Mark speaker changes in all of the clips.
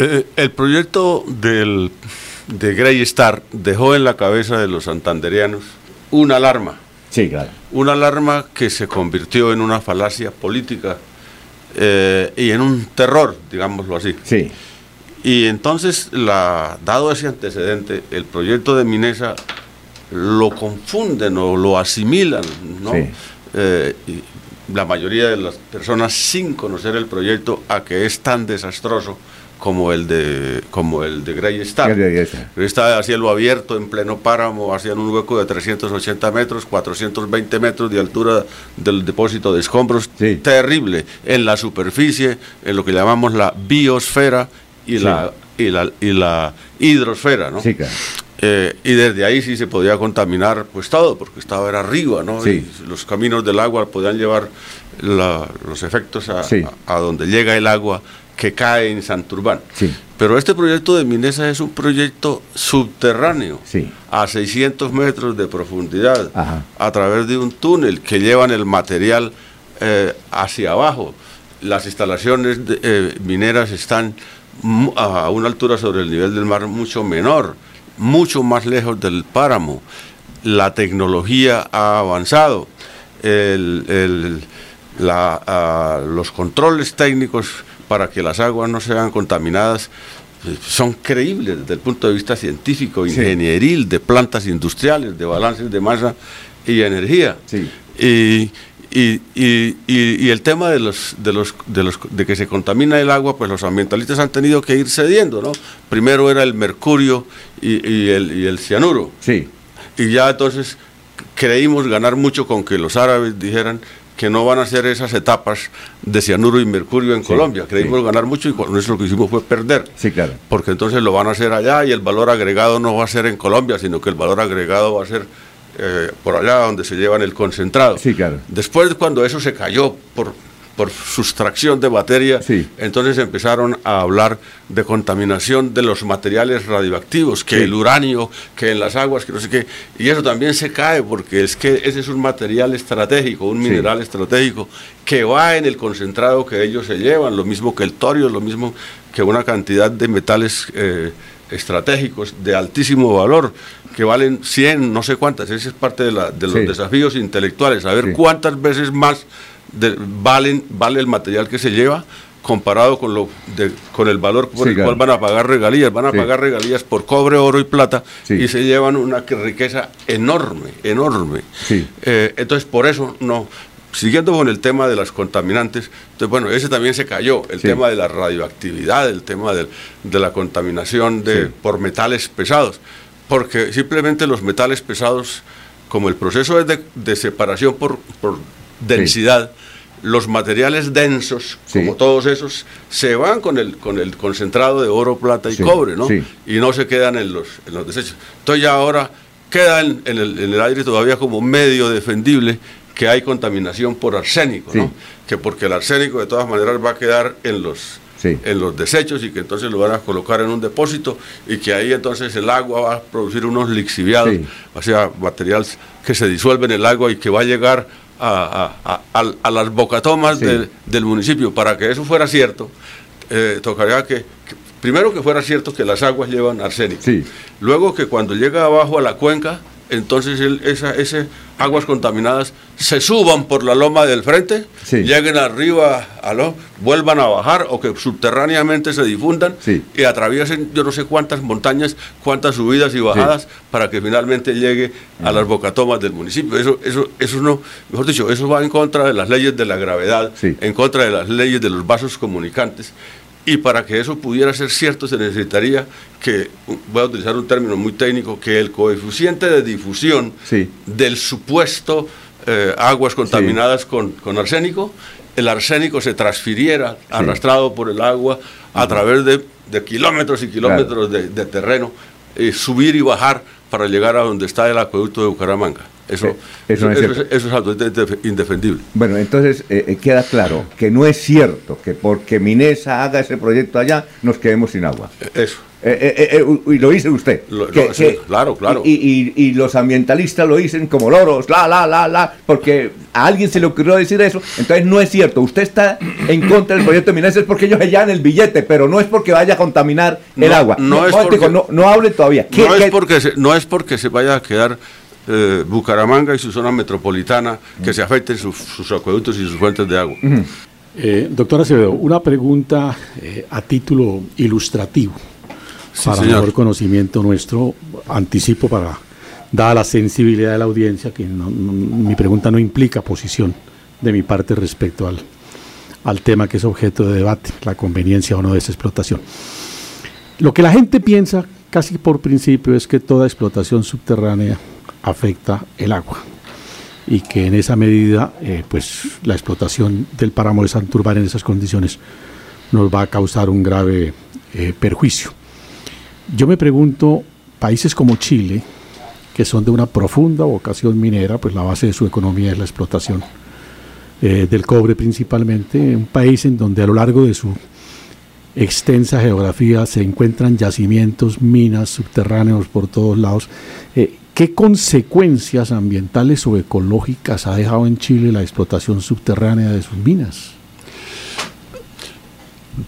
Speaker 1: Eh, el proyecto del, de Grey Star dejó en la cabeza de los santanderianos una alarma.
Speaker 2: Sí, claro.
Speaker 1: Una alarma que se convirtió en una falacia política eh, y en un terror, digámoslo así.
Speaker 2: Sí.
Speaker 1: Y entonces, la, dado ese antecedente, el proyecto de Minesa lo confunden o lo asimilan, ¿no?
Speaker 2: Sí.
Speaker 1: Eh, y la mayoría de las personas sin conocer el proyecto a que es tan desastroso como el de como el de Grey Star.
Speaker 2: Grey Star.
Speaker 1: Grey Star a cielo abierto, en pleno páramo, hacían un hueco de 380 metros, 420 metros de altura del depósito de escombros,
Speaker 2: Sí.
Speaker 1: terrible, en la superficie, en lo que llamamos la biosfera y,
Speaker 2: Sí.
Speaker 1: la, y, la, y la hidrosfera, ¿no?
Speaker 2: Sí, claro.
Speaker 1: Eh, y desde ahí sí se podía contaminar pues todo, porque estaba era arriba, ¿no?
Speaker 2: Sí.
Speaker 1: Y los caminos del agua podían llevar la- los efectos a,
Speaker 2: Sí.
Speaker 1: a- a donde llega el agua que cae en Santurbán.
Speaker 2: Sí.
Speaker 1: Pero este proyecto de Minesa es un proyecto subterráneo,
Speaker 2: Sí.
Speaker 1: a 600 metros de profundidad,
Speaker 2: Ajá.
Speaker 1: a través de un túnel que llevan el material eh, hacia abajo. Las instalaciones de- eh, mineras están a una altura sobre el nivel del mar mucho menor, mucho más lejos del páramo. La tecnología ha avanzado. El- el- la- ah, los controles técnicos para que las aguas no sean contaminadas eh, son creíbles desde el punto de vista científico,
Speaker 2: Sí.
Speaker 1: ingenieril, de plantas industriales, de balances de masa y energía.
Speaker 2: Sí.
Speaker 1: Y, y- y- y- el tema de los, de los de los de que se contamina el agua, pues los ambientalistas han tenido que ir cediendo, ¿no? Primero era el mercurio y, y el, y el cianuro.
Speaker 2: Sí.
Speaker 1: Y ya entonces creímos ganar mucho con que los árabes dijeran que no van a hacer esas etapas de cianuro y mercurio en
Speaker 2: Sí,
Speaker 1: Colombia. Creímos
Speaker 2: sí.
Speaker 1: ganar mucho y con eso lo que hicimos fue perder.
Speaker 2: Sí, claro.
Speaker 1: Porque entonces lo van a hacer allá y el valor agregado no va a ser en Colombia, sino que el valor agregado va a ser eh, por allá donde se llevan el concentrado.
Speaker 2: Sí, claro.
Speaker 1: Después, cuando eso se cayó por, por sustracción de materia,
Speaker 2: Sí.
Speaker 1: entonces empezaron a hablar de contaminación de los materiales radioactivos, que
Speaker 2: Sí.
Speaker 1: el uranio, que en las aguas, que no sé qué. Y eso también se cae porque es que ese es un material estratégico, un
Speaker 2: Sí.
Speaker 1: mineral estratégico que va en el concentrado que ellos se llevan, lo mismo que el torio, lo mismo que una cantidad de metales eh, estratégicos de altísimo valor, que valen 100, no sé cuántas. Ese es parte de, la- de los desafíos intelectuales, saber cuántas veces más de- valen, vale el material que se lleva comparado con, lo de- con el valor por
Speaker 2: Sí,
Speaker 1: el
Speaker 2: claro.
Speaker 1: cual van a pagar regalías. Van a
Speaker 2: Sí.
Speaker 1: pagar regalías por cobre, oro y plata
Speaker 2: Sí.
Speaker 1: y se llevan una que- riqueza enorme, enorme. Eh, entonces, por eso no. Siguiendo con el tema de las contaminantes, entonces, bueno, ese también se cayó, el tema de la radioactividad, el tema del- de la contaminación de, por metales pesados, porque simplemente los metales pesados, como el proceso es de, de separación por, por densidad, los materiales densos,
Speaker 2: Sí.
Speaker 1: como todos esos, se van con el, con el concentrado de oro, plata y
Speaker 2: Sí,
Speaker 1: cobre, ¿no?
Speaker 2: sí.
Speaker 1: Y no se quedan en los, en los desechos. Entonces ya ahora queda en, en el, en el aire todavía como medio defendible que hay contaminación por arsénico, ¿no? Que porque el arsénico de todas maneras va a quedar en los,
Speaker 2: Sí.
Speaker 1: en los desechos y que entonces lo van a colocar en un depósito y que ahí entonces el agua va a producir unos lixiviados,
Speaker 2: Sí.
Speaker 1: o sea, material que se disuelve en el agua y que va a llegar a, a- a- a- las bocatomas
Speaker 2: Sí.
Speaker 1: del, del municipio. Para que eso fuera cierto, eh, tocaría que, que- primero que fuera cierto que las aguas llevan arsénico.
Speaker 2: Sí.
Speaker 1: Luego que cuando llega abajo a la cuenca, entonces el- esa, ese aguas contaminadas se suban por la loma del frente,
Speaker 2: Sí.
Speaker 1: lleguen arriba, vuelvan a bajar o que subterráneamente se difundan
Speaker 2: Sí.
Speaker 1: y atraviesen yo no sé cuántas montañas, cuántas subidas y bajadas para que finalmente llegue a las bocatomas del municipio. Eso, eso, eso no, mejor dicho, eso va en contra de las leyes de la gravedad, en contra de las leyes de los vasos comunicantes. Y para que eso pudiera ser cierto se necesitaría que, voy a utilizar un término muy técnico, que el coeficiente de difusión
Speaker 2: Sí.
Speaker 1: del supuesto eh, aguas contaminadas con, con arsénico, el arsénico se transfiriera arrastrado por el agua a través de, de kilómetros y kilómetros de, de terreno, eh, subir y bajar para llegar a donde está el acueducto de Bucaramanga. Eso,
Speaker 2: Eh, eso no es
Speaker 1: eso es, eso es indefendible.
Speaker 2: Bueno, entonces eh, eh, queda claro que no es cierto que porque Minesa haga ese proyecto allá nos quedemos sin agua.
Speaker 1: Eso.
Speaker 2: Eh, y lo dice usted.
Speaker 1: claro, claro.
Speaker 2: Y, los ambientalistas lo dicen como loros, la, la, la, la, porque a alguien se le ocurrió decir eso. Entonces no es cierto. Usted está en contra del proyecto de Minas, es porque ellos se llevan el billete, pero no es porque vaya a contaminar el agua.
Speaker 1: No, es porque, no, hable todavía. no, Es porque se, no es porque se vaya a quedar Bucaramanga y su zona metropolitana, que se afecten sus, acueductos y sus fuentes de agua.
Speaker 3: doctora Acevedo, una pregunta a título ilustrativo para mejor conocimiento nuestro, anticipo para, dada la sensibilidad de la audiencia, que mi pregunta no implica posición de mi parte respecto al, al tema que es objeto de debate, la conveniencia o no de esa explotación. Lo que la gente piensa casi por principio es que toda explotación subterránea afecta el agua y que en esa medida eh, pues la explotación del páramo de Santurbán en esas condiciones nos va a causar un grave eh, perjuicio. Yo me pregunto, países como Chile, que son de una profunda vocación minera, pues la base de su economía es la explotación eh, del cobre principalmente, un país en donde a lo largo de su extensa geografía se encuentran yacimientos, minas subterráneos por todos lados. ¿Qué consecuencias ambientales o ecológicas ha dejado en Chile la explotación subterránea de sus minas?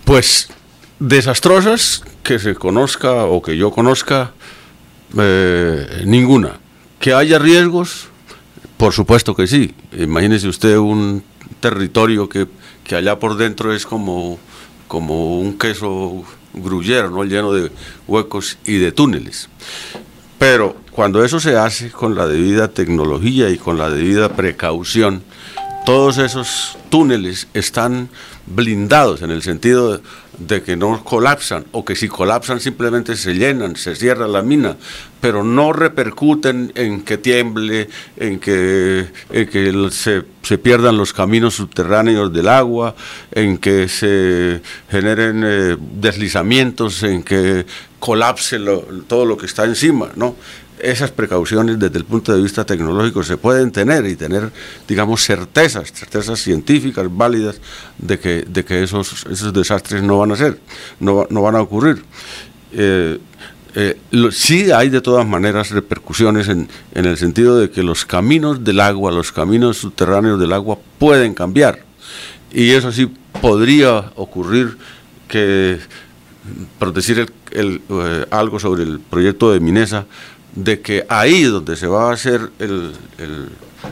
Speaker 1: Pues desastrosas que se conozca o que yo conozca, eh, ninguna. Que haya riesgos, por supuesto que sí. Imagínese usted un territorio que, allá por dentro es como, como un queso gruyero, ¿no? lleno de huecos y de túneles. Pero cuando eso se hace con la debida tecnología y con la debida precaución, todos esos túneles están blindados en el sentido de, que no colapsan o que si colapsan simplemente se llenan, se cierra la mina, pero no repercuten en que tiemble, en que, que se, se, pierdan los caminos subterráneos del agua, en que se generen eh, deslizamientos, en que colapse todo lo que está encima, ¿no? Esas precauciones desde el punto de vista tecnológico se pueden tener y tener, digamos, certezas, certezas científicas válidas de que, de que esos, esos desastres no van a ser, no, no van a ocurrir. Eh, eh, sí hay de todas maneras repercusiones en, en el sentido de que los caminos del agua, los caminos subterráneos del agua pueden cambiar. Y eso sí podría ocurrir que, por decir el, eh, algo sobre el proyecto de Minesa, de que ahí donde se va a hacer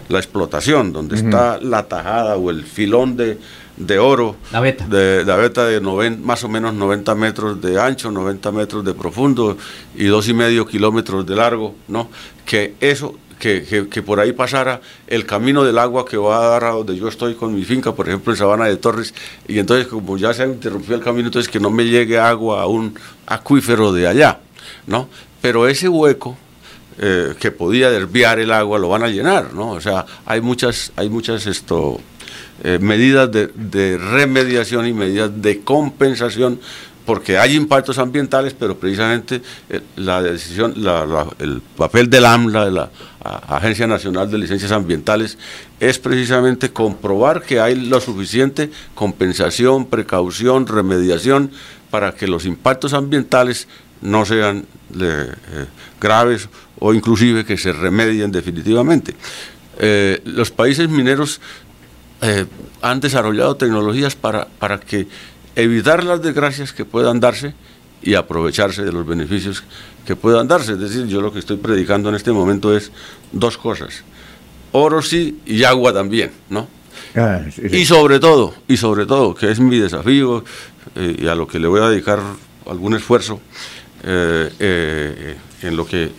Speaker 1: la explotación, donde está la tajada o el filón de, oro,
Speaker 2: la beta
Speaker 1: de, la beta de más o menos 90 metros de ancho, 90 metros de profundo y dos y medio kilómetros de largo, ¿no? Que eso, que, que, por ahí pasara el camino del agua que va a dar a donde yo estoy con mi finca, por ejemplo en Sabana de Torres, y entonces como ya se interrumpió el camino, entonces que no me llegue agua a un acuífero de allá, ¿no? Pero ese hueco eh, que podía desviar el agua lo van a llenar, ¿no? O sea, hay muchas, hay muchas esto, eh, medidas de, remediación y medidas de compensación porque hay impactos ambientales, pero precisamente eh, la decisión, el papel del AMLA, de la Agencia Nacional de Licencias Ambientales, es precisamente comprobar que hay lo suficiente compensación, precaución, remediación para que los impactos ambientales no sean graves o inclusive que se remedien definitivamente. Eh, los países mineros eh, han desarrollado tecnologías para, para que evitar las desgracias que puedan darse y aprovecharse de los beneficios que puedan darse. Es decir, yo lo que estoy predicando en este momento es dos cosas. Oro sí y agua también, ¿no? Ah, y sobre todo, y sobre todo, que es mi desafío eh, y a lo que le voy a dedicar algún esfuerzo en lo que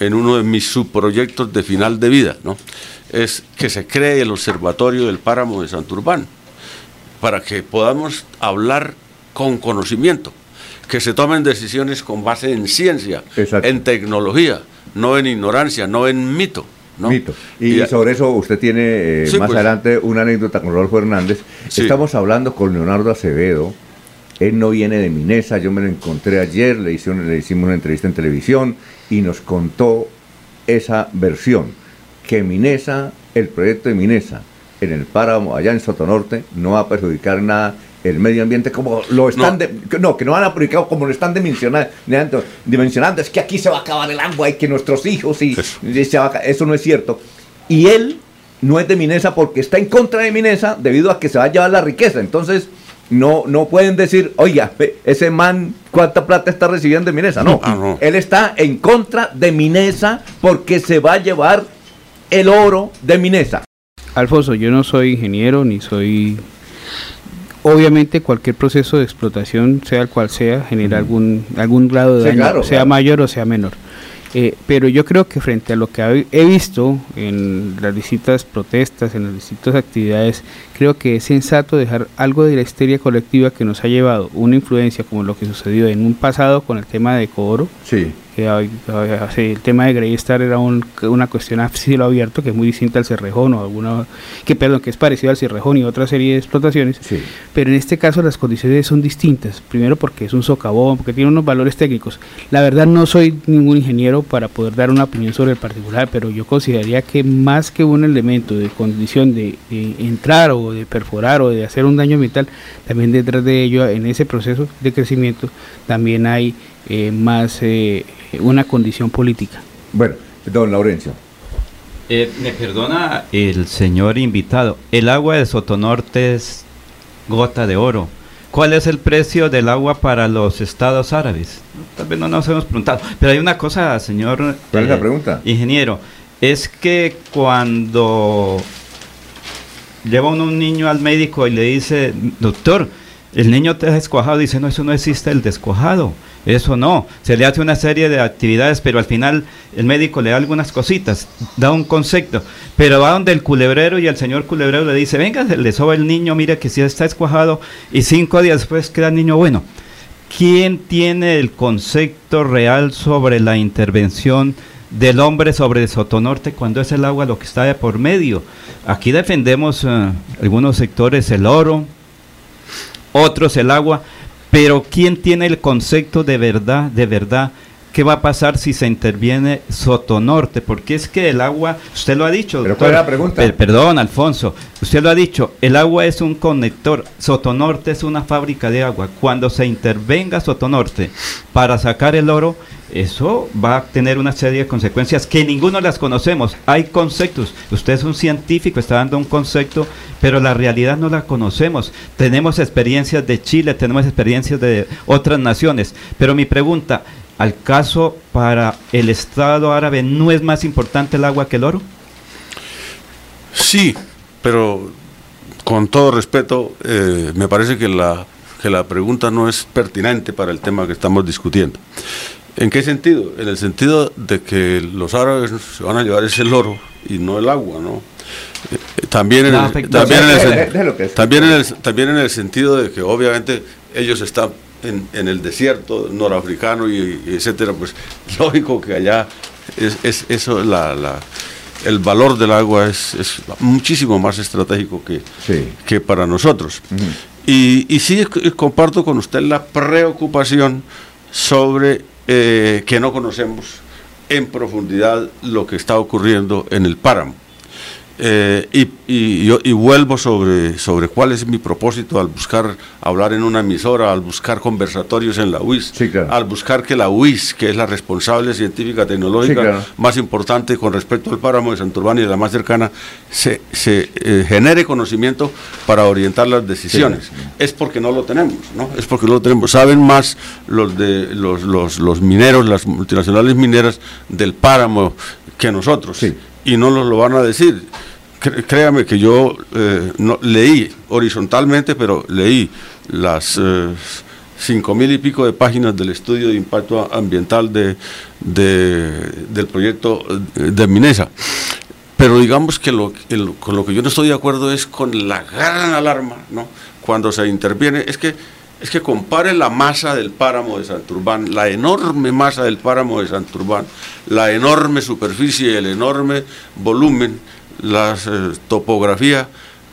Speaker 1: en uno de mis subproyectos de final de vida, ¿no? es que se cree el Observatorio del Páramo de Santurbán, para que podamos hablar con conocimiento, que se tomen decisiones con base en ciencia, en tecnología, no en ignorancia, no en mito.
Speaker 2: Mito. Y, sobre eso usted tiene eh, más pues. adelante una anécdota con Rodolfo Hernández. Estamos hablando con Leonardo Acevedo, él no viene de Minesa, yo me lo encontré ayer, le, hicimos, le hicimos una entrevista en televisión y nos contó esa versión, que Minesa, el proyecto de Minesa en el páramo allá en Sotonorte no va a perjudicar nada el medio ambiente como lo están no, que no han aplicado como lo están dimensionando, dimensionando, es que aquí se va a acabar el agua y que nuestros hijos y, eso no es cierto. Y él no es de Minesa porque está en contra de Minesa debido a que se va a llevar la riqueza. Entonces, no, no pueden decir, oiga, ese man, ¿cuánta plata está recibiendo de Minesa? No, ah, él está en contra de Minesa porque se va a llevar el oro de Minesa.
Speaker 4: Alfonso, yo no soy ingeniero ni soy Obviamente cualquier proceso de explotación, sea el cual sea, genera algún, algún grado de daño, sea mayor o sea menor. Eh, pero yo creo que frente a lo que he visto en las distintas protestas, en las distintas actividades, creo que es sensato dejar algo de la histeria colectiva que nos ha llevado una influencia como lo que sucedió en un pasado con el tema de Coro,
Speaker 2: sí
Speaker 4: el tema de Greystar era una cuestión a cielo abierto que es muy distinta al Cerrejón o alguna que perdón que es parecido al Cerrejón y otra serie de explotaciones pero en este caso las condiciones son distintas. Primero porque es un socavón porque tiene unos valores técnicos. La verdad no soy ningún ingeniero para poder dar una opinión sobre el particular pero yo consideraría que más que un elemento de condición de, entrar o de perforar o de hacer un daño ambiental también detrás de ello en ese proceso de crecimiento también hay eh, más eh, una condición política.
Speaker 2: Bueno, don Laurencio.
Speaker 5: Eh, me perdona el señor invitado, el agua de Sotonorte es gota de oro. ¿Cuál es el precio del agua para los estados árabes? Tal vez no nos hemos preguntado. Pero hay una cosa, señor.
Speaker 2: ¿Cuál es la pregunta?
Speaker 5: Ingeniero. Es que cuando lleva uno un niño al médico y le dice, doctor, el niño te ha descuajado, dice, no, eso no existe el descuajado. Eso no, se le hace una serie de actividades, pero al final el médico le da algunas cositas, da un concepto, pero va donde el culebrero y el señor culebrero le dice, venga, le soba el niño, mira que si está escuajado y cinco días después queda el niño bueno. ¿Quién tiene el concepto real sobre la intervención del hombre sobre Sotonorte cuando es el agua lo que está de por medio? Aquí defendemos eh, algunos sectores el oro, otros el agua, pero ¿quién tiene el concepto de verdad, de verdad? ¿Qué va a pasar si se interviene Sotonorte? Porque es que el agua, usted lo ha dicho.
Speaker 2: ¿Pero cuál es la pregunta?
Speaker 5: perdón, Alfonso, usted lo ha dicho, el agua es un conector, Sotonorte es una fábrica de agua. Cuando se intervenga Sotonorte para sacar el oro, eso va a tener una serie de consecuencias que ninguno las conocemos. Hay conceptos. Usted es un científico, está dando un concepto, pero la realidad no la conocemos. Tenemos experiencias de Chile, tenemos experiencias de otras naciones. Pero mi pregunta, ¿al caso para el Estado árabe no es más importante el agua que el oro?
Speaker 1: Sí, pero con todo respeto, eh, me parece que la, que la pregunta no es pertinente para el tema que estamos discutiendo. ¿En qué sentido? En el sentido de que los árabes se van a llevar ese oro y no el agua, ¿no? También en, el, también, en el, sentido de que obviamente ellos están en, el desierto norafricano y, etcétera, pues lógico que allá es, eso la, el valor del agua es, muchísimo más estratégico que, que para nosotros. y, y sí comparto con usted la preocupación sobre eh, que no conocemos en profundidad lo que está ocurriendo en el páramo. Eh, y, y, y vuelvo sobre, sobre cuál es mi propósito al buscar hablar en una emisora, al buscar conversatorios en la UIS, al buscar que la UIS, que es la responsable científica tecnológica más importante con respecto al páramo de Santurbán y la más cercana, se, se eh, genere conocimiento para orientar las decisiones. Es porque no lo tenemos, ¿no? Es porque no lo tenemos. Saben más los, de, los, los, los mineros, las multinacionales mineras del páramo que nosotros. Y no nos lo van a decir créame que yo eh, leí horizontalmente, pero leí las eh, cinco mil y pico de páginas del estudio de impacto ambiental de, del proyecto eh, de Minesa. Pero digamos que con lo que yo no estoy de acuerdo es con la gran alarma, ¿no? Cuando se interviene, es que es que compare la masa del páramo de Santurbán, la enorme masa del páramo de Santurbán, la enorme superficie, el enorme volumen la eh, topografía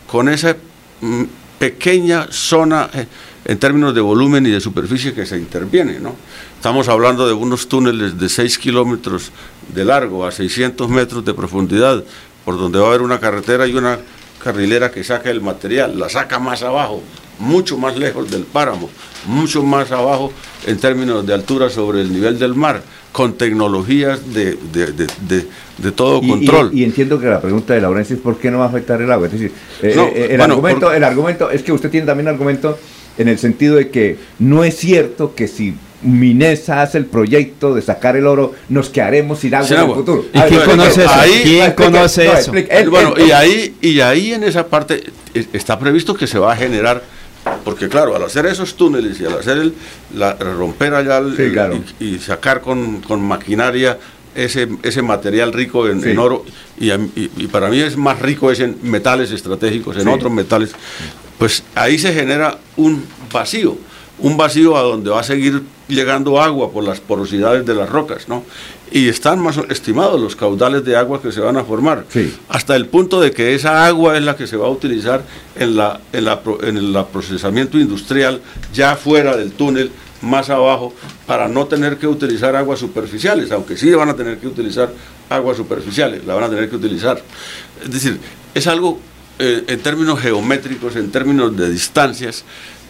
Speaker 1: con esa mm, pequeña zona eh, en términos de volumen y de superficie que se interviene. ¿no? Estamos hablando de unos túneles de 6 kilómetros de largo a 600 metros de profundidad, por donde va a haber una carretera y una carrilera que saca el material, la saca más abajo, mucho más lejos del páramo, mucho más abajo en términos de altura sobre el nivel del mar, con tecnologías de, de, todo control.
Speaker 2: Y, entiendo que la pregunta de Laurencio es por qué no va a afectar el agua. Es decir, eh, eh, el, argumento, el argumento es que usted tiene también argumento en el sentido de que no es cierto que si Minesa hace el proyecto de sacar el oro, nos quedaremos sin agua, en el futuro.
Speaker 5: ¿Y quién conoce eso?
Speaker 1: Ahí, conoce eso? bueno, y ahí y ahí en esa parte está previsto que se va a generar porque claro, al hacer esos túneles y al hacer el, la, romper allá y, sacar con, maquinaria ese, ese material rico en, oro, y, para mí es más rico es en metales estratégicos, en otros metales, pues ahí se genera un vacío, un vacío a donde va a seguir llegando agua por las porosidades de las rocas, ¿no? y están más estimados los caudales de agua que se van a formar, hasta el punto de que esa agua es la que se va a utilizar en, la, en, la, en el procesamiento industrial ya fuera del túnel, más abajo, para no tener que utilizar aguas superficiales, aunque sí van a tener que utilizar aguas superficiales, la van a tener que utilizar. Es decir, es algo eh, en términos geométricos, en términos de distancias,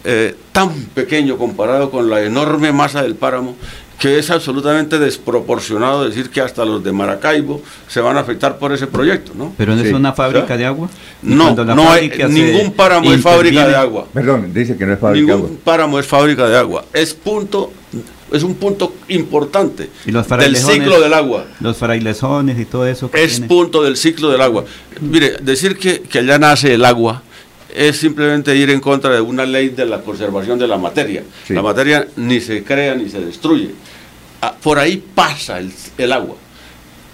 Speaker 1: eh, tan pequeño comparado con la enorme masa del páramo que es absolutamente desproporcionado decir que hasta los de Maracaibo se van a afectar por ese proyecto, ¿no?
Speaker 5: Pero no es una fábrica de agua.
Speaker 1: No, no hay ningún páramo es fábrica de agua.
Speaker 2: Perdón, dice que no es fábrica
Speaker 1: de agua. Ningún páramo es fábrica de agua. Es punto es un punto importante del ciclo del agua.
Speaker 5: Los frailezones y todo eso.
Speaker 1: es punto del ciclo del agua. Mire, decir que, que allá nace el agua es simplemente ir en contra de una ley de la conservación de la materia. La materia ni se crea ni se destruye. Ah, por ahí pasa el, agua.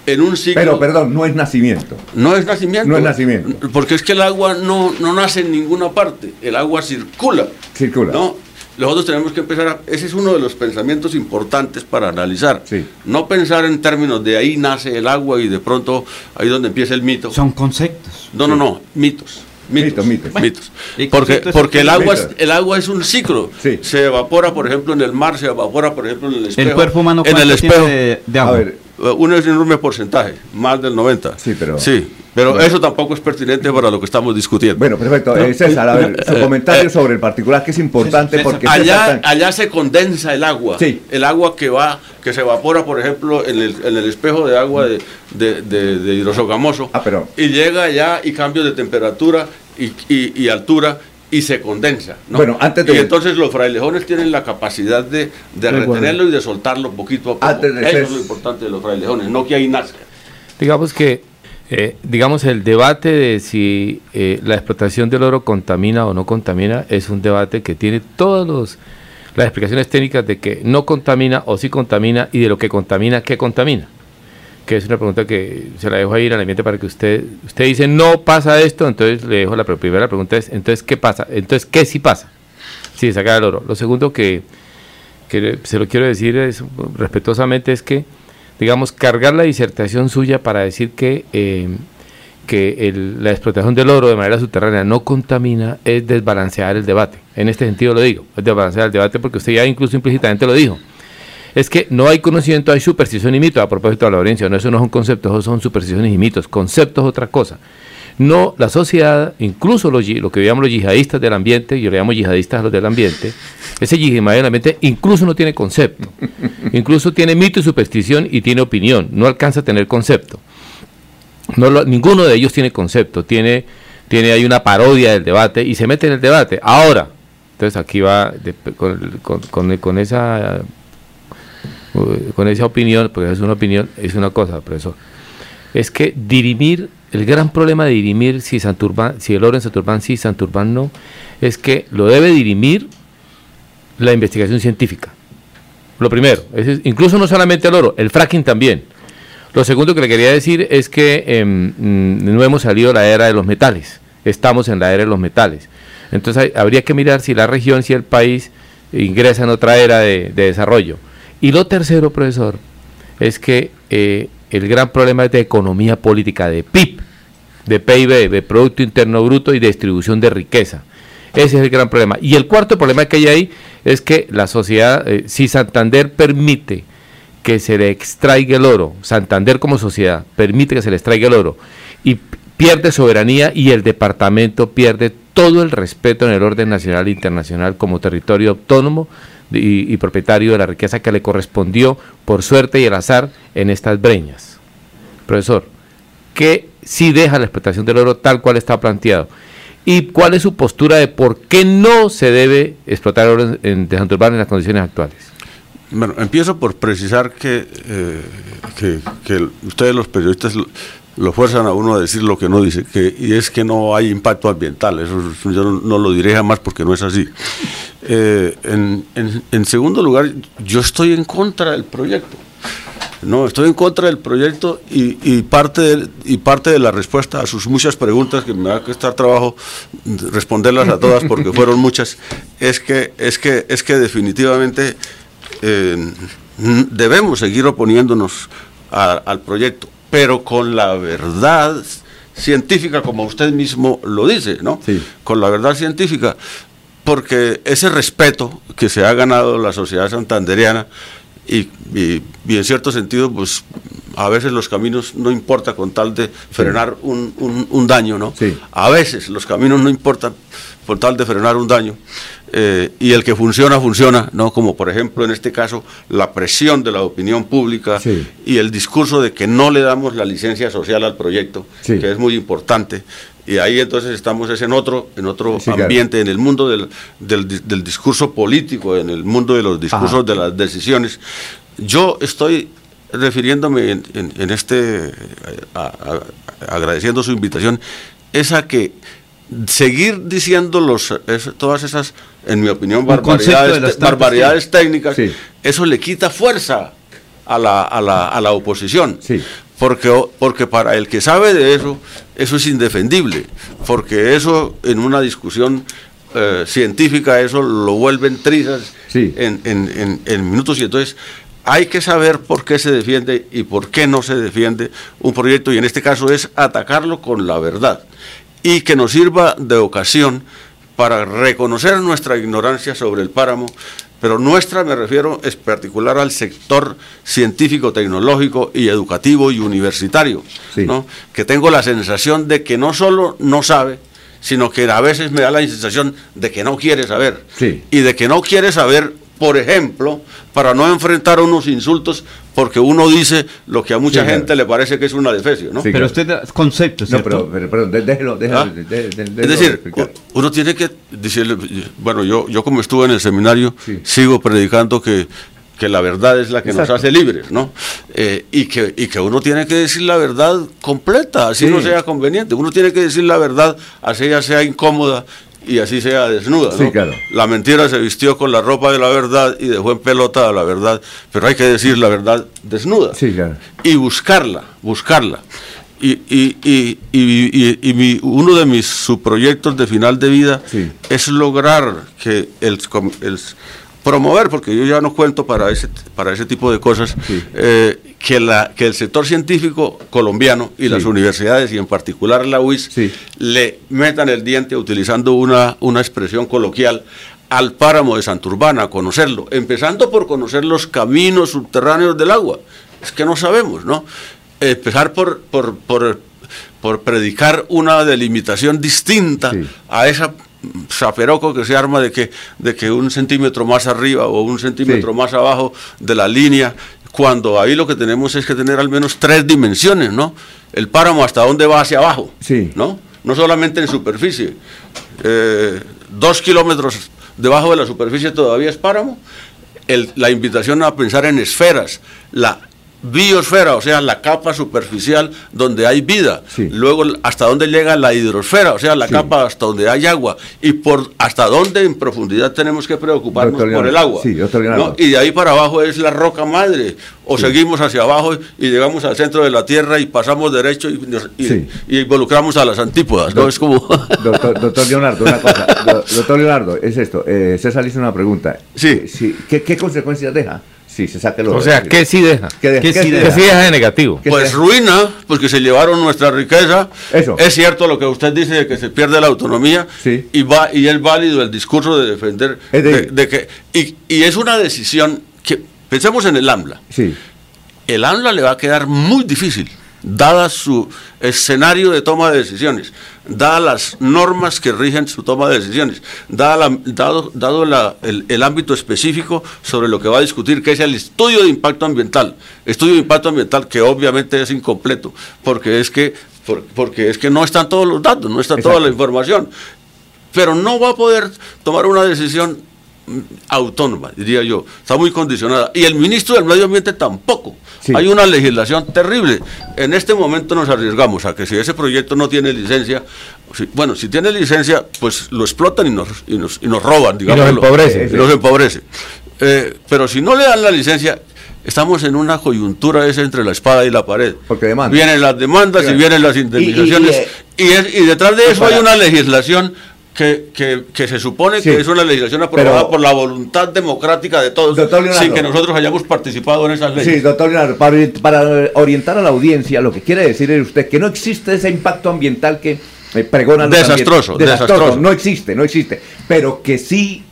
Speaker 1: En un ciclo,
Speaker 2: Pero, perdón, no es nacimiento.
Speaker 1: No es nacimiento.
Speaker 2: No es nacimiento.
Speaker 1: Porque es que el agua no, no nace en ninguna parte. El agua circula.
Speaker 2: Circula.
Speaker 1: ¿no? Nosotros tenemos que empezar a... Ese es uno de los pensamientos importantes para analizar. No pensar en términos de ahí nace el agua y de pronto ahí donde empieza el mito.
Speaker 5: Son conceptos.
Speaker 1: No, no, no, mitos. Mitos, mitos, mitos. Porque, porque el agua es, el agua es un ciclo. Se evapora, por ejemplo, en el mar, se evapora, por ejemplo, en el espejo.
Speaker 5: El cuerpo humano
Speaker 1: en el espejo de, agua. Un enorme porcentaje, más del 90.
Speaker 2: Sí, pero
Speaker 1: Sí, pero eso tampoco es pertinente para lo que estamos discutiendo.
Speaker 2: Bueno, perfecto. Eh, César, a ver, su eh, comentario eh, sobre el particular que es importante porque
Speaker 1: allá, allá se condensa el agua. Sí. El agua que va, que se evapora, por ejemplo, en el, en el espejo de agua de, de, de, hidrosogamoso.
Speaker 2: Ah, pero.
Speaker 1: Y llega allá y cambio de temperatura y, y, altura y se condensa.
Speaker 2: Bueno, antes
Speaker 1: de... Y entonces los frailejones tienen la capacidad de, de retenerlo y de soltarlo poquito a poco. Eso es lo importante de los frailejones, no que ahí nazca.
Speaker 6: Digamos que eh, digamos, el debate de si eh, la explotación del oro contamina o no contamina es un debate que tiene todas las explicaciones técnicas de que no contamina o sí contamina y de lo que contamina, ¿qué contamina? Que es una pregunta que se la dejo ahí al ambiente para que usted, usted dice no pasa esto, entonces le dejo la primera pregunta es, entonces ¿qué pasa? Entonces, ¿qué sí pasa? Sí, sacar el oro. Lo segundo que, que se lo quiero decir es, respetuosamente es que digamos, cargar la disertación suya para decir que, eh, que la explotación del oro de manera subterránea no contamina es desbalancear el debate. En este sentido lo digo, es desbalancear el debate porque usted ya incluso implícitamente lo dijo. Es que no hay conocimiento, hay superstición y mito. A propósito de la Laurencio, no, eso no son conceptos, eso son supersticiones y mitos. Conceptos es otra cosa. No, la sociedad, incluso lo que llamamos los yihadistas del ambiente, yo le llamo yihadistas a los del ambiente, ese yihadismo del ambiente incluso no tiene concepto, incluso tiene mito y superstición y tiene opinión, no alcanza a tener concepto. No ninguno de ellos tiene concepto, tiene, tiene hay una parodia del debate y se mete en el debate. Ahora, entonces aquí va con, con, esa con esa opinión, porque es una opinión, es una cosa, profesor, es que dirimir el gran problema de dirimir si, Santurbán, si el oro en Santurbán sí, Santurbán no, es que lo debe dirimir la investigación científica. Lo primero, es, incluso no solamente el oro, el fracking también. Lo segundo que le quería decir es que em, mm, no hemos salido de la era de los metales, estamos en la era de los metales. Entonces habría que mirar si la región, si el país ingresa en otra era de, desarrollo. Y lo tercero, profesor, es que eh, el gran problema es de economía política, de PIB, de PIB, de Producto Interno Bruto y distribución de riqueza. Ese es el gran problema. Y el cuarto problema que hay ahí es que la sociedad, eh, si Santander permite que se le extraiga el oro, Santander como sociedad permite que se le extraiga el oro y pierde soberanía y el departamento pierde todo el respeto en el orden nacional e internacional como territorio autónomo y, propietario de la riqueza que le correspondió por suerte y el azar en estas breñas. Profesor, ¿qué sí deja la explotación del oro tal cual está planteado? ¿Y cuál es su postura de por qué no se debe explotar oro en, de Santurbán en las condiciones actuales?
Speaker 1: Bueno, empiezo por precisar que, eh, que, ustedes los periodistas lo, fuerzan a uno a decir lo que no dice, que, y es que no hay impacto ambiental, eso yo no, lo diré jamás porque no es así. Eh, en, en segundo lugar, yo estoy en contra del proyecto. No, estoy en contra del proyecto y, parte de, y parte de la respuesta a sus muchas preguntas, que me va a costar trabajo responderlas a todas porque fueron muchas, es que, es que, es que definitivamente eh, debemos seguir oponiéndonos al proyecto, pero con la verdad científica, como usted mismo lo dice, ¿no? Con la verdad científica, porque ese respeto que se ha ganado la sociedad santanderiana y, en cierto sentido, pues a veces los caminos no importa con tal de frenar un, un, daño, ¿no? A veces los caminos no importan con tal de frenar un daño. Eh, y el que funciona, funciona, ¿no? Como por ejemplo en este caso la presión de la opinión pública y el discurso de que no le damos la licencia social al proyecto, que es muy importante. Y ahí entonces estamos es en otro en otro ambiente en el mundo del, del, discurso político en el mundo de los discursos de las decisiones. Yo estoy refiriéndome en, este agradeciendo su invitación es a que seguir diciendo los, todas esas en mi opinión barbaridades, barbaridades técnicas eso le quita fuerza a la, a la, a la oposición. Porque, porque para el que sabe de eso, eso es indefendible, porque eso en una discusión eh, científica, eso lo vuelven trizas en, en, en, minutos. Y entonces hay que saber por qué se defiende y por qué no se defiende un proyecto. Y en este caso es atacarlo con la verdad. Y que nos sirva de ocasión para reconocer nuestra ignorancia sobre el páramo, pero nuestra me refiero es particular al sector científico, tecnológico y educativo y universitario, ¿no? que tengo la sensación de que no solo no sabe, sino que a veces me da la sensación de que no quiere saber y de que no quiere saber por ejemplo, para no enfrentar unos insultos porque uno dice lo que a mucha gente le parece que es una defecio, ¿no?
Speaker 5: pero usted da conceptos,
Speaker 2: No, pero, perdón, déjelo, déjelo, ¿Ah?
Speaker 1: Es decir, uno tiene que decirle, bueno, yo, yo como estuve en el seminario, sigo predicando que, que la verdad es la que nos hace libres, ¿no? Eh, y, que, y que uno tiene que decir la verdad completa, así no sea conveniente. Uno tiene que decir la verdad, así ya sea incómoda y así sea desnuda. ¿no? La mentira se vistió con la ropa de la verdad y dejó en pelota a la verdad, pero hay que decir la verdad desnuda y buscarla, buscarla. Y, y, y, y mi, uno de mis subproyectos de final de vida es lograr que el, el promover, porque yo ya no cuento para ese, para ese tipo de cosas, eh, que, la, que el sector científico colombiano y las universidades, y en particular la UIS, le metan el diente utilizando una, una expresión coloquial al páramo de Santurbana, a conocerlo, empezando por conocer los caminos subterráneos del agua. Es que no sabemos, ¿no? Empezar por, por, por, por predicar una delimitación distinta a esa zaperoco que se arma de que, de que un centímetro más arriba o un centímetro más abajo de la línea, cuando ahí lo que tenemos es que tener al menos tres dimensiones, ¿no? El páramo hasta dónde va hacia abajo, sí. ¿no? No solamente en superficie. Eh, dos kilómetros debajo de la superficie todavía es páramo. la invitación a pensar en esferas, la biosfera, o sea, la capa superficial donde hay vida. Luego, hasta dónde llega la hidrosfera, o sea, la capa hasta donde hay agua. Y por hasta dónde en profundidad tenemos que preocuparnos por el agua. Y de ahí para abajo es la roca madre. O seguimos hacia abajo y llegamos al centro de la Tierra y pasamos derecho y, involucramos a las antípodas. ¿no? Es como...
Speaker 2: doctor, Leonardo, una cosa. doctor Leonardo, es esto. Eh, César hizo una pregunta. Sí. sí. ¿Qué consecuencias deja? Sí, se saque
Speaker 6: O sea, ¿qué sí deja? ¿Qué, sí, deja? de negativo?
Speaker 1: Pues ruina, porque se llevaron nuestra riqueza. Eso. Es cierto lo que usted dice de que se pierde la autonomía. Sí. Y, va, y es válido el discurso de defender. de, que, y, y, es una decisión que. Pensemos en el AMLA. Sí. El AMLA le va a quedar muy difícil dada su escenario de toma de decisiones, dadas las normas que rigen su toma de decisiones, dado, dado el, ámbito específico sobre lo que va a discutir, que es el estudio de impacto ambiental. Estudio de impacto ambiental que obviamente es incompleto, porque es que, porque es que no están todos los datos, no está toda la información. Pero no va a poder tomar una decisión autónoma, diría yo, está muy condicionada. Y el ministro del Medio Ambiente tampoco. Hay una legislación terrible. En este momento nos arriesgamos a que si ese proyecto no tiene licencia, bueno, si tiene licencia, pues lo explotan y nos, y nos, y nos roban, digamos.
Speaker 2: Y nos empobrece.
Speaker 1: Y empobrece. Eh, pero si no le dan la licencia, estamos en una coyuntura esa entre la espada y la pared.
Speaker 2: Porque
Speaker 1: Vienen las demandas y vienen las indemnizaciones. Y, y detrás de eso hay una legislación que, que, se supone que es una legislación aprobada por la voluntad democrática de todos, sin que nosotros hayamos participado en esas leyes.
Speaker 2: Sí, doctor Leonardo, para, orientar a la audiencia, lo que quiere decir es usted que no existe ese impacto ambiental que eh, pregona
Speaker 1: desastroso, desastroso,
Speaker 2: no existe, no existe, pero que sí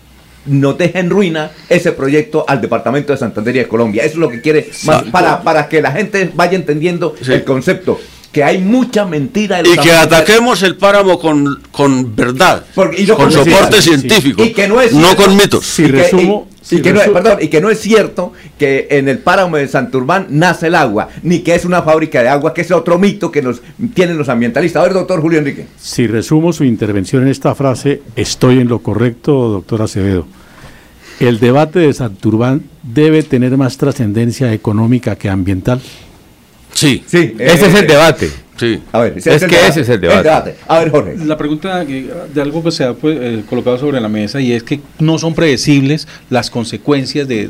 Speaker 2: no deja en ruina ese proyecto al Departamento de Santander y de Colombia. Eso es lo que quiere, para, para que la gente vaya entendiendo el concepto que hay mucha mentira.
Speaker 1: y que ataquemos el páramo con, con verdad, con soporte científico, y que no, es no con mitos.
Speaker 2: y, que, no, es cierto que en el páramo de Santurbán nace el agua, ni que es una fábrica de agua, que es otro mito que nos tienen los ambientalistas. A ver, doctor Julio Enrique.
Speaker 3: Si resumo su intervención en esta frase, estoy en lo correcto, doctor Acevedo. El debate de Santurbán debe tener más trascendencia económica que ambiental.
Speaker 6: Sí, sí ese es el debate.
Speaker 2: Sí. A ver,
Speaker 6: es, que ese es el debate.
Speaker 2: A ver, Jorge.
Speaker 7: La pregunta de algo que se ha pues, eh, colocado sobre la mesa y es que no son predecibles las consecuencias de,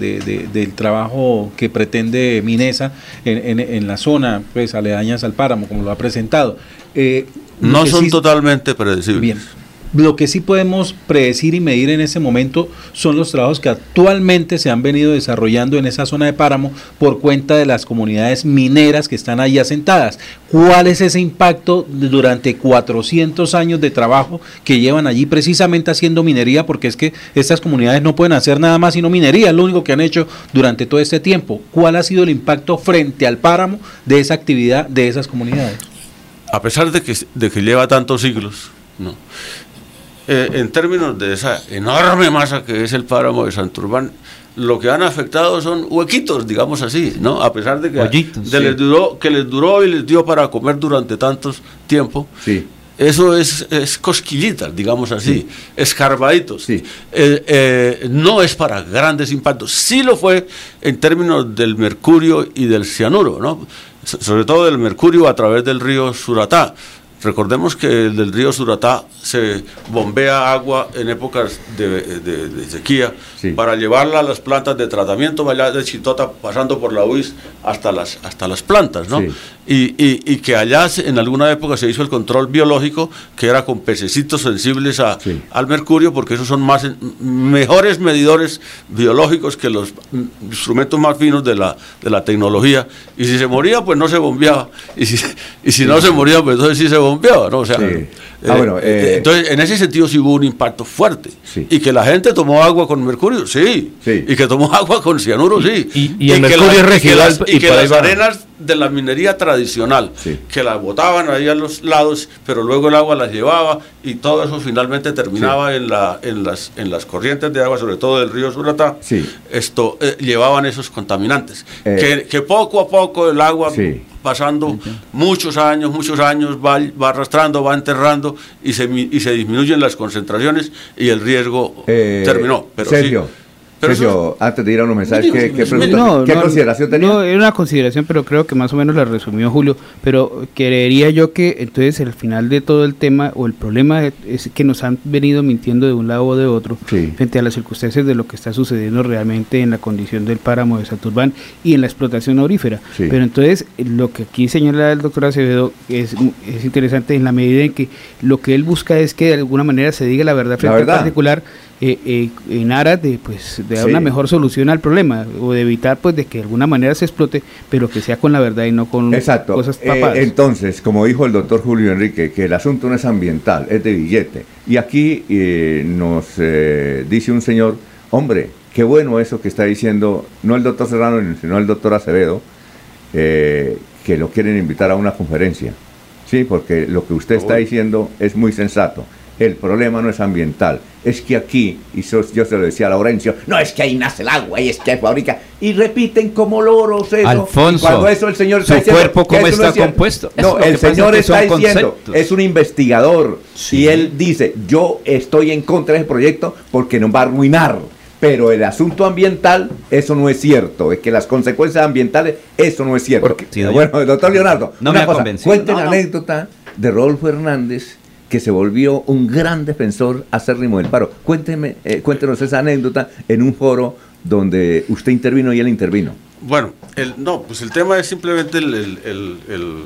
Speaker 7: del trabajo que pretende Minesa en, en, la zona pues aledañas al páramo, como lo ha presentado.
Speaker 1: Eh, no son totalmente predecibles.
Speaker 7: Bien. Lo que sí podemos predecir y medir en ese momento son los trabajos que actualmente se han venido desarrollando en esa zona de páramo por cuenta de las comunidades mineras que están ahí asentadas. ¿Cuál es ese impacto durante 400 años de trabajo que llevan allí precisamente haciendo minería? Porque es que estas comunidades no pueden hacer nada más sino minería, es lo único que han hecho durante todo este tiempo. ¿Cuál ha sido el impacto frente al páramo de esa actividad de esas comunidades?
Speaker 1: A pesar de que, de que lleva tantos siglos, no eh, en términos de esa enorme masa que es el páramo de Santurbán, lo que han afectado son huequitos, digamos así, ¿no? A pesar de que, les duró, que les duró y les dio para comer durante tantos tiempo.
Speaker 2: Sí.
Speaker 1: Eso es, es cosquillitas, digamos así, escarbaditos. Sí. Eh, eh, no es para grandes impactos. Sí lo fue en términos del mercurio y del cianuro, ¿no? sobre todo del mercurio a través del río Suratá. Recordemos que el del río Suratá se bombea agua en épocas de, sequía para llevarla a las plantas de tratamiento, allá de Chitota, pasando por la UIS hasta las, hasta las plantas, ¿no? Y, y, que allá en alguna época se hizo el control biológico, que era con pececitos sensibles a, al mercurio, porque esos son más, mejores medidores biológicos que los instrumentos más finos de la, de la tecnología. Y si se moría, pues no se bombeaba. Y si, y si no se moría, pues entonces sí se bombeaba, ¿no? O sea, Ah, bueno, eh, eh, entonces, en ese sentido sí hubo un impacto fuerte. Y que la gente tomó agua con mercurio, sí. Y que tomó agua con cianuro, sí.
Speaker 6: Y, el mercurio es regional.
Speaker 1: Y que las, arenas de la minería tradicional, que las botaban ahí a los lados, pero luego el agua las llevaba y todo eso finalmente terminaba en, la, en, las, en las corrientes de agua, sobre todo del río Suratá. Esto eh, llevaban esos contaminantes. que, que, poco a poco el agua pasando muchos años, muchos años, va, va arrastrando, va enterrando y se, y se disminuyen las concentraciones y el riesgo eh, terminó.
Speaker 2: Pero Sergio, Sergio, antes de ir a unos mensajes, ¿qué, qué, consideración tenía?
Speaker 4: No, era una consideración, pero creo que más o menos la resumió Julio. Pero creería yo que entonces el final de todo el tema o el problema es que nos han venido mintiendo de un lado o de otro frente a las circunstancias de lo que está sucediendo realmente en la condición del páramo de Saturbán y en la explotación aurífera. Pero entonces lo que aquí señala el doctor Acevedo es, es interesante en la medida en que lo que él busca es que de alguna manera se diga la verdad frente a particular eh, eh, en aras de pues de dar una mejor solución al problema o de evitar pues de que de alguna manera se explote pero que sea con la verdad y no con
Speaker 2: Exacto. cosas eh, tapadas. entonces como dijo el doctor Julio Enrique que el asunto no es ambiental es de billete y aquí nos dice un señor hombre qué bueno eso que está diciendo no el doctor Serrano sino el doctor Acevedo que que lo quieren invitar a una conferencia. Sí, porque lo que usted está diciendo es muy sensato. El problema no es ambiental, es que aquí, y yo se lo decía a Laurencio, no es que ahí nace el agua, y es que hay fabrica, y repiten como loros eso.
Speaker 5: Alfonso,
Speaker 2: cuando eso el señor
Speaker 5: está su cuerpo cómo está compuesto.
Speaker 2: No, el señor está diciendo, es un investigador, y él dice, yo estoy en contra de ese proyecto porque nos va a arruinar. Pero el asunto ambiental, eso no es cierto. Es que las consecuencias ambientales, eso no es cierto. bueno, doctor Leonardo,
Speaker 5: no una me cosa,
Speaker 2: cuente la anécdota de Rodolfo Hernández que se volvió un gran defensor acérrimo del paro. Cuénteme, eh, cuéntenos esa anécdota en un foro donde usted intervino y él intervino.
Speaker 1: Bueno, el, no, pues el tema es simplemente el, el,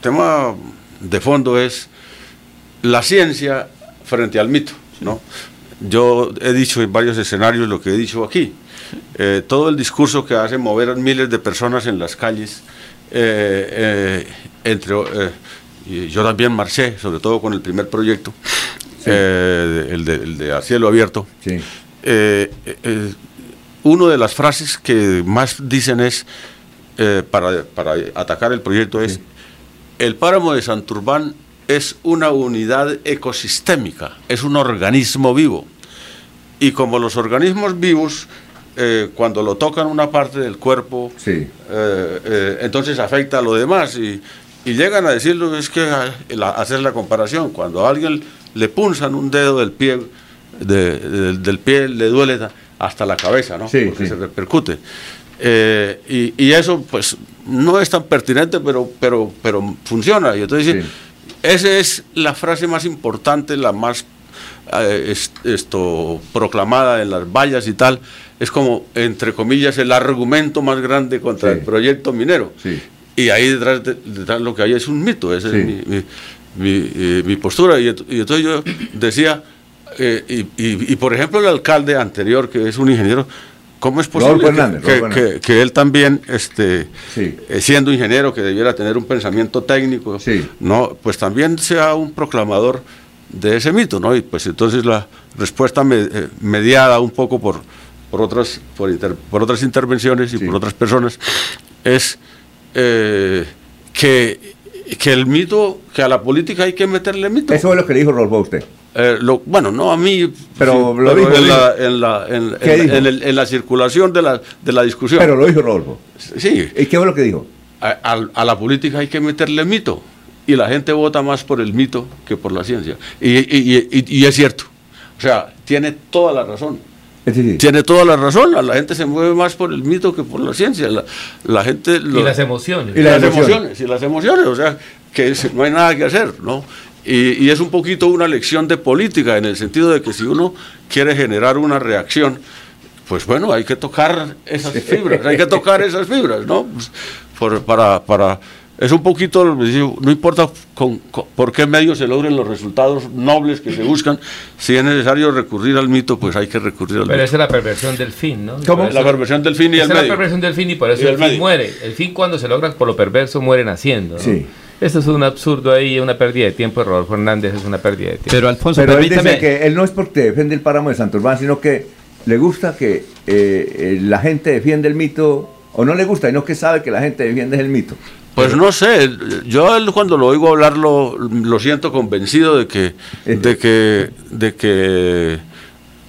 Speaker 1: tema de fondo es la ciencia frente al mito, ¿no? Yo he dicho en varios escenarios lo que he dicho aquí. Eh, todo el discurso que hace mover a miles de personas en las calles, eh, entre, yo también marché, sobre todo con el primer proyecto, el, de, A Cielo Abierto. Sí. una de las frases que más dicen es, para, para, atacar el proyecto, es, el páramo de Santurbán es una unidad ecosistémica, es un organismo vivo. Y como los organismos vivos, eh, cuando lo tocan una parte del cuerpo, eh, eh, entonces afecta a lo demás. Y, llegan a decirlo, es que hacer la comparación, cuando a alguien le punzan un dedo del pie, del pie le duele hasta la cabeza, ¿no? Porque se repercute. y, y, eso pues no es tan pertinente, pero, pero, pero funciona. Y entonces esa es la frase más importante, la más eh, esto proclamada en las vallas y tal, es como, entre comillas, el argumento más grande contra el proyecto minero. Y ahí detrás, de, lo que hay es un mito, esa es mi, eh, postura. Y, entonces yo decía, eh, y, por ejemplo el alcalde anterior, que es un ingeniero, ¿Cómo es posible que, él también, este, eh, siendo ingeniero, que debiera tener un pensamiento técnico, no, pues también sea un proclamador de ese mito, ¿no? Y pues entonces la respuesta mediada un poco por, por otras, por, por otras intervenciones y por otras personas es eh, que, que el mito, que a la política hay que meterle mito.
Speaker 2: Eso es lo que dijo Rolfo usted.
Speaker 1: Eh, bueno, no a mí, pero, lo dijo, en, la, en, la, en, la circulación de la, de la discusión.
Speaker 2: Pero lo dijo Rodolfo.
Speaker 1: Sí.
Speaker 2: ¿Y qué fue lo que dijo?
Speaker 1: A, la política hay que meterle mito. Y la gente vota más por el mito que por la ciencia. Y, y, y, es cierto. O sea, tiene toda la razón. Tiene toda la razón, la gente se mueve más por el mito que por la ciencia. La, gente,
Speaker 6: y las emociones.
Speaker 1: Y las, emociones. Y las emociones, o sea, que no hay nada que hacer, ¿no? Y, es un poquito una lección de política, en el sentido de que si uno quiere generar una reacción, pues bueno, hay que tocar esas fibras, hay que tocar esas fibras, ¿no? Pues, para, para, es un poquito, no importa con, por qué medios se logren los resultados nobles que se buscan, si es necesario recurrir al mito, pues hay que recurrir al
Speaker 6: mito.
Speaker 1: Pero
Speaker 6: esa es la perversión del fin, ¿no?
Speaker 1: ¿Cómo? La perversión del fin y el medio.
Speaker 6: es la perversión del fin y por eso el, fin muere. El fin cuando se logra por lo perverso muere naciendo, ¿no? Sí. Esto es un absurdo ahí, una pérdida de tiempo. Rodolfo Hernández es una pérdida de tiempo.
Speaker 2: Pero Alfonso, Pero él dice que él no es porque defiende el páramo de Santurbán, sino que le gusta que eh, eh, la gente defiende el mito, o no le gusta, y no que sabe que la gente defiende el mito.
Speaker 1: Pues no sé, yo él cuando lo oigo hablar lo, siento convencido de que, de que, de que,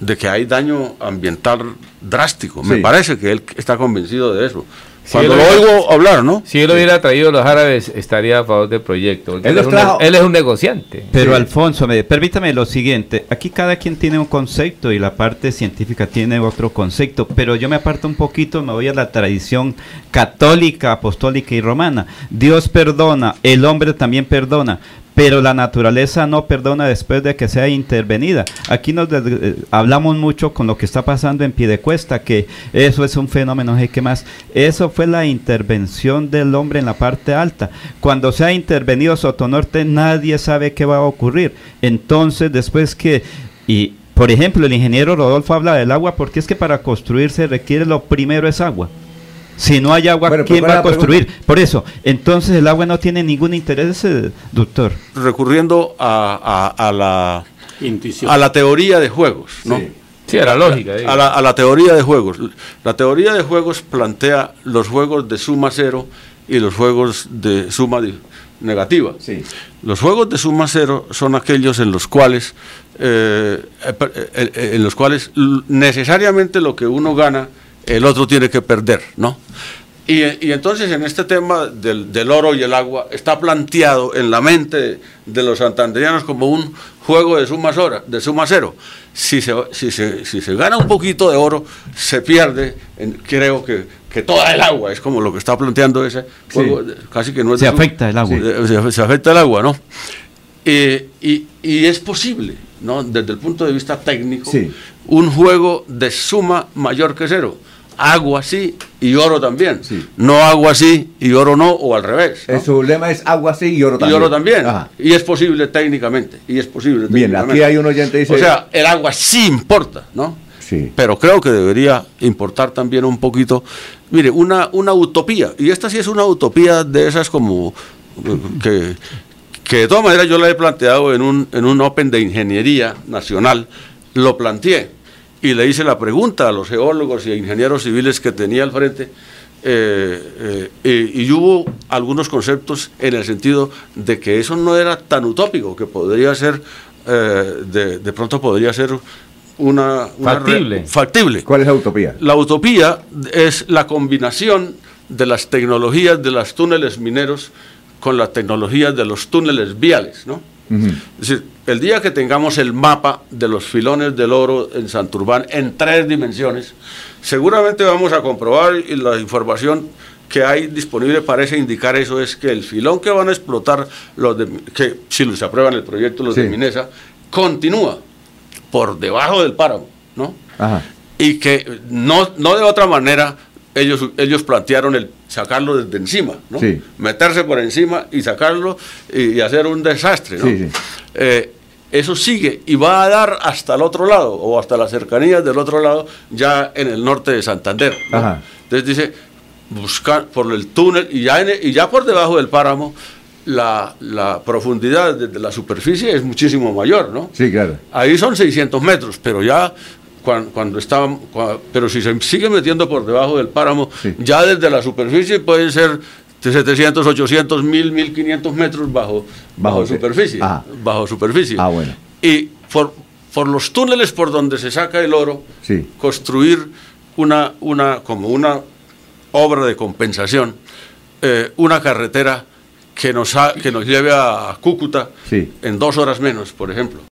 Speaker 1: de que hay daño ambiental drástico. Me parece que él está convencido de eso. Cuando lo oigo hablar, ¿no?
Speaker 6: Si él hubiera traído a los árabes, estaría a favor del proyecto. Él, es, un, negociante.
Speaker 5: Pero Alfonso, permítame lo siguiente. Aquí cada quien tiene un concepto y la parte científica tiene otro concepto. Pero yo me aparto un poquito, me voy a la tradición católica, apostólica y romana. Dios perdona, el hombre también perdona pero la naturaleza no perdona después de que sea intervenida. Aquí nos eh, hablamos mucho con lo que está pasando en Piedecuesta, que eso es un fenómeno, qué más. Eso fue la intervención del hombre en la parte alta. Cuando se ha intervenido Sotonorte, nadie sabe qué va a ocurrir. Entonces, después que... Y, por ejemplo, el ingeniero Rodolfo habla del agua porque es que para construir se requiere lo primero es agua. Si no hay agua, ¿quién va a construir? Por eso, entonces el agua no tiene ningún interés, eh, doctor.
Speaker 1: Recurriendo a, a, la, a la teoría de juegos, ¿no?
Speaker 6: Sí. a la lógica.
Speaker 1: A la, a la, teoría de juegos. La teoría de juegos plantea los juegos de suma cero y los juegos de suma negativa. Los juegos de suma cero son aquellos en los cuales eh, eh, en los cuales necesariamente lo que uno gana el otro tiene que perder, ¿no? Y, entonces en este tema del, oro y el agua está planteado en la mente de, los santanderianos como un juego de suma, de suma cero. Si se, si, se, si se gana un poquito de oro, se pierde, creo que, que toda el agua, es como lo que está planteando ese juego, casi que no es...
Speaker 5: Se afecta el agua.
Speaker 1: Se, afecta el agua, ¿no? y, y, es posible, ¿no? Desde el punto de vista técnico, un juego de suma mayor que cero agua sí y oro también. No agua sí y oro no, o al revés.
Speaker 2: ¿no? Su lema es agua sí y oro también.
Speaker 1: Y oro también. Y es posible técnicamente. Y es posible
Speaker 2: Bien, aquí hay un oyente dice...
Speaker 1: O sea, el agua sí importa, ¿no? Sí. Pero creo que debería importar también un poquito. Mire, una, una utopía, y esta sí es una utopía de esas como que, que de todas maneras yo la he planteado en un, en un Open de Ingeniería Nacional, lo planteé y le hice la pregunta a los geólogos y ingenieros civiles que tenía al frente, eh, eh, y, hubo algunos conceptos en el sentido de que eso no era tan utópico, que podría ser, eh, de, pronto podría ser una,
Speaker 6: factible.
Speaker 1: factible.
Speaker 2: ¿Cuál es la utopía?
Speaker 1: La utopía es la combinación de las tecnologías de los túneles mineros con las tecnologías de los túneles viales, ¿no? Es decir, el día que tengamos el mapa de los filones del oro en Santurbán en tres dimensiones, seguramente vamos a comprobar y la información que hay disponible parece indicar eso es que el filón que van a explotar los de, que si se aprueban el proyecto los de Minesa continúa por debajo del páramo, ¿no? Y que no, no de otra manera ellos, ellos plantearon el sacarlo desde encima, ¿no? meterse por encima y sacarlo y, hacer un desastre. ¿no? Eh, eso sigue y va a dar hasta el otro lado o hasta las cercanías del otro lado, ya en el norte de Santander. Entonces dice, buscar por el túnel y ya, y ya por debajo del páramo. La, la, profundidad desde la superficie es muchísimo mayor, ¿no?
Speaker 2: Sí, claro.
Speaker 1: Ahí son 600 metros, pero ya cuando, cuando pero si se sigue metiendo por debajo del páramo, ya desde la superficie pueden ser de 700, 800, 1000, 1500 metros bajo, bajo, superficie. Ah. Bajo superficie.
Speaker 2: Ah, bueno.
Speaker 1: Y por, por los túneles por donde se saca el oro, construir una, una, como una obra de compensación, eh, una carretera que nos, que nos lleve a Cúcuta en dos horas menos, por ejemplo.